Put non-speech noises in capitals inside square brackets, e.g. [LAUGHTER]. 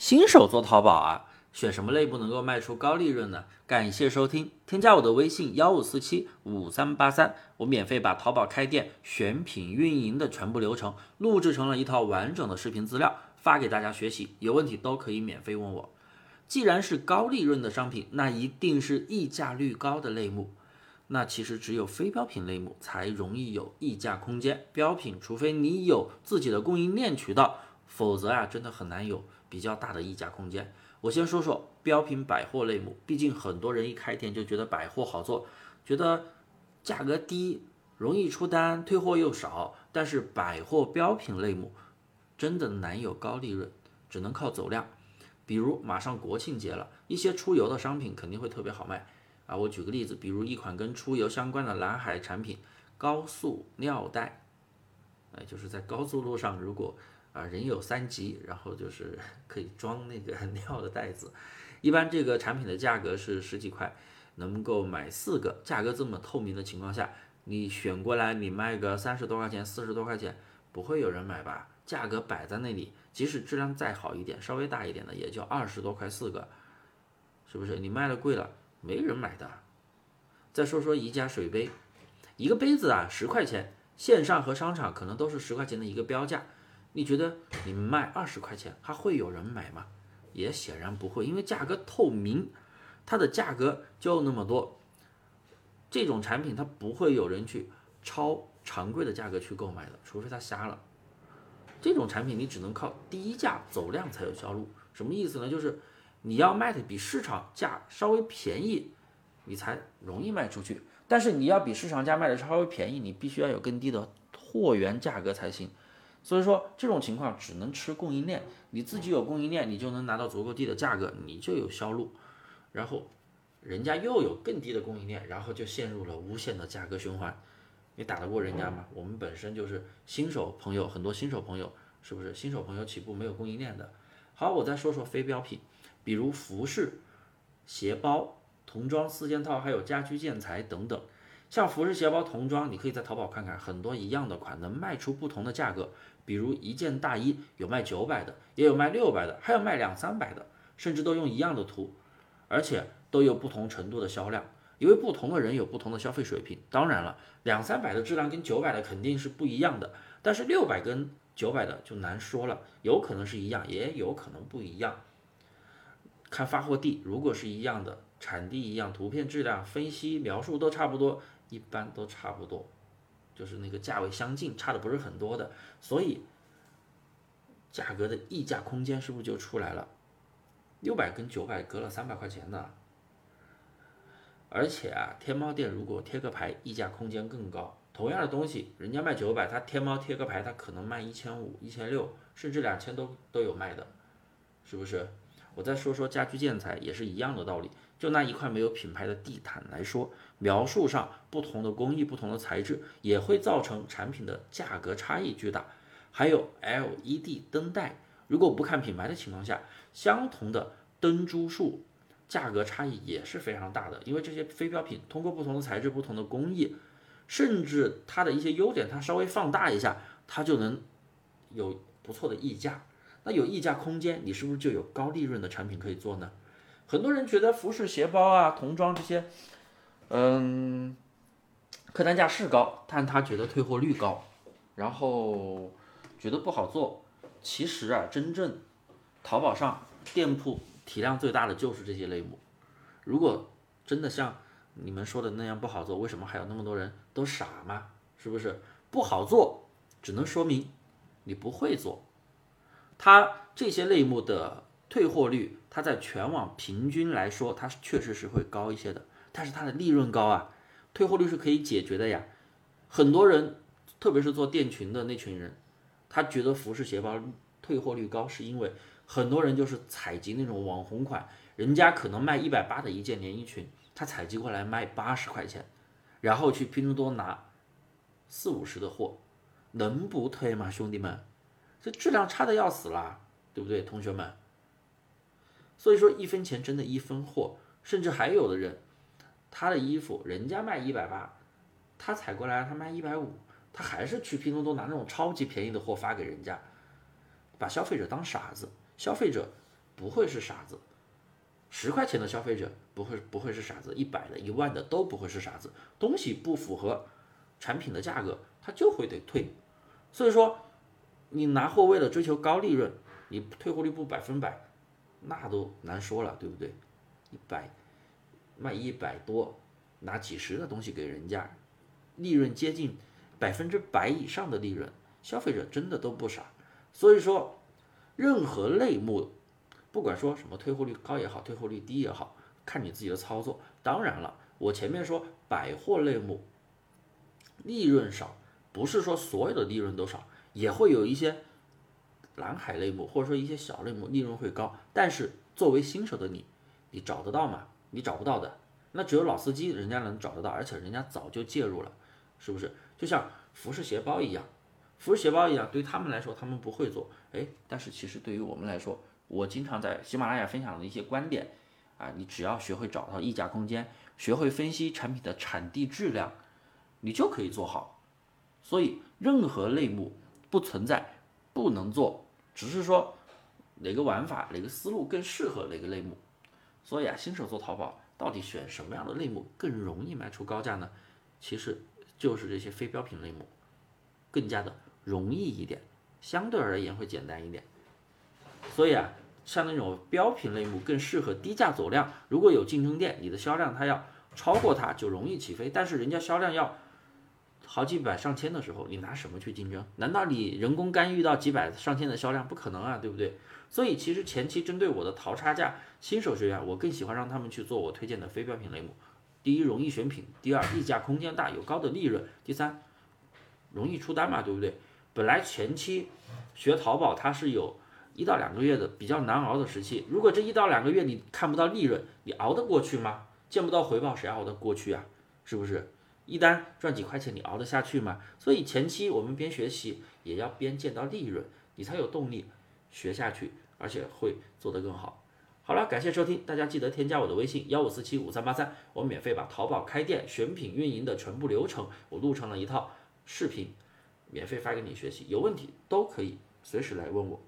新手做淘宝啊，选什么类目能够卖出高利润呢？感谢收听，添加我的微信幺五四七五三八三，我免费把淘宝开店、选品、运营的全部流程录制成了一套完整的视频资料，发给大家学习，有问题都可以免费问我。既然是高利润的商品，那一定是溢价率高的类目。那其实只有非标品类目才容易有溢价空间，标品除非你有自己的供应链渠道，否则啊，真的很难有。比较大的溢价空间，我先说说标品百货类目。毕竟很多人一开店就觉得百货好做，觉得价格低，容易出单，退货又少。但是百货标品类目真的难有高利润，只能靠走量。比如马上国庆节了，一些出游的商品肯定会特别好卖啊。我举个例子，比如一款跟出游相关的蓝海产品——高速尿袋，哎，就是在高速路上如果。啊，人有三急，然后就是 [LAUGHS] 可以装那个 [LAUGHS] 尿的袋子，一般这个产品的价格是十几块，能够买四个。价格这么透明的情况下，你选过来，你卖个三十多块钱、四十多块钱，不会有人买吧？价格摆在那里，即使质量再好一点，稍微大一点的，也就二十多块四个，是不是？你卖的贵了，没人买的。再说说宜家水杯，一个杯子啊，十块钱，线上和商场可能都是十块钱的一个标价。你觉得你卖二十块钱还会有人买吗？也显然不会，因为价格透明，它的价格就那么多。这种产品它不会有人去超常规的价格去购买的，除非他瞎了。这种产品你只能靠低价走量才有销路。什么意思呢？就是你要卖的比市场价稍微便宜，你才容易卖出去。但是你要比市场价卖的稍微便宜，你必须要有更低的货源价格才行。所以说这种情况只能吃供应链，你自己有供应链，你就能拿到足够低的价格，你就有销路。然后人家又有更低的供应链，然后就陷入了无限的价格循环。你打得过人家吗？我们本身就是新手朋友，很多新手朋友是不是？新手朋友起步没有供应链的。好，我再说说非标品，比如服饰、鞋包、童装四件套，还有家居建材等等。像服饰、鞋包、童装，你可以在淘宝看看，很多一样的款能卖出不同的价格。比如一件大衣有卖九百的，也有卖六百的，还有卖两三百的，甚至都用一样的图，而且都有不同程度的销量。因为不同的人有不同的消费水平。当然了，两三百的质量跟九百的肯定是不一样的，但是六百跟九百的就难说了，有可能是一样，也有可能不一样。看发货地，如果是一样的，产地一样，图片质量分析描述都差不多。一般都差不多，就是那个价位相近，差的不是很多的，所以价格的溢价空间是不是就出来了？六百跟九百隔了三百块钱呢。而且啊，天猫店如果贴个牌，溢价空间更高。同样的东西，人家卖九百，他天猫贴个牌，他可能卖一千五、一千六，甚至两千都都有卖的，是不是？我再说说家居建材，也是一样的道理。就拿一块没有品牌的地毯来说，描述上不同的工艺、不同的材质，也会造成产品的价格差异巨大。还有 LED 灯带，如果不看品牌的情况下，相同的灯珠数，价格差异也是非常大的。因为这些非标品通过不同的材质、不同的工艺，甚至它的一些优点，它稍微放大一下，它就能有不错的溢价。那有溢价空间，你是不是就有高利润的产品可以做呢？很多人觉得服饰、鞋包啊、童装这些，嗯，客单价是高，但他觉得退货率高，然后觉得不好做。其实啊，真正淘宝上店铺体量最大的就是这些类目。如果真的像你们说的那样不好做，为什么还有那么多人都傻吗？是不是不好做，只能说明你不会做。它这些类目的退货率。它在全网平均来说，它确实是会高一些的，但是它的利润高啊，退货率是可以解决的呀。很多人，特别是做店群的那群人，他觉得服饰鞋包退货率高，是因为很多人就是采集那种网红款，人家可能卖一百八的一件连衣裙，他采集过来卖八十块钱，然后去拼多多拿四五十的货，能不退吗，兄弟们？这质量差的要死啦，对不对，同学们？所以说一分钱真的一分货，甚至还有的人，他的衣服人家卖一百八，他采过来他卖一百五，他还是去拼多多拿那种超级便宜的货发给人家，把消费者当傻子。消费者不会是傻子，十块钱的消费者不会不会是傻子，一百的、一万的都不会是傻子。东西不符合产品的价格，他就会得退。所以说，你拿货为了追求高利润，你退货率不百分百，那都难说了，对不对？一百卖一百多，拿几十的东西给人家，利润接近百分之百以上的利润，消费者真的都不傻。所以说，任何类目，不管说什么退货率高也好，退货率低也好，看你自己的操作。当然了，我前面说百货类目利润少，不是说所有的利润都少，也会有一些蓝海类目或者说一些小类目利润会高。但是作为新手的你，你找得到吗？你找不到的。那只有老司机人家能找得到，而且人家早就介入了，是不是？就像服饰鞋包一样。服饰鞋包一样，对他们来说，他们不会做，哎，但是其实对于我们来说，我经常在喜马拉雅分享的一些观点，啊，你只要学会找到溢价空间，学会分析产品的产地质量，你就可以做好。所以任何类目不存在不能做，只是说哪个玩法、哪个思路更适合哪个类目。所以啊，新手做淘宝到底选什么样的类目更容易卖出高价呢？其实就是这些非标品类目，更加的。容易一点，相对而言会简单一点。所以啊，像那种标品类目更适合低价走量。如果有竞争店，你的销量它要超过它就容易起飞。但是人家销量要好几百上千的时候，你拿什么去竞争？难道你人工干预到几百上千的销量？不可能啊，对不对？所以其实前期针对我的淘差价新手学员，我更喜欢让他们去做我推荐的非标品类目。第一，容易选品；第二，溢价空间大，有高的利润；第三，容易出单嘛，对不对？本来前期学淘宝，它是有一到两个月的比较难熬的时期。如果这一到两个月你看不到利润，你熬得过去吗？见不到回报，谁熬得过去啊？是不是？一单赚几块钱，你熬得下去吗？所以前期我们边学习也要边见到利润，你才有动力学下去，而且会做得更好。好了，感谢收听，大家记得添加我的微信幺五四七五三八三，我免费把淘宝开店、选品、运营的全部流程，我录成了一套视频。免费发给你学习，有问题都可以随时来问我。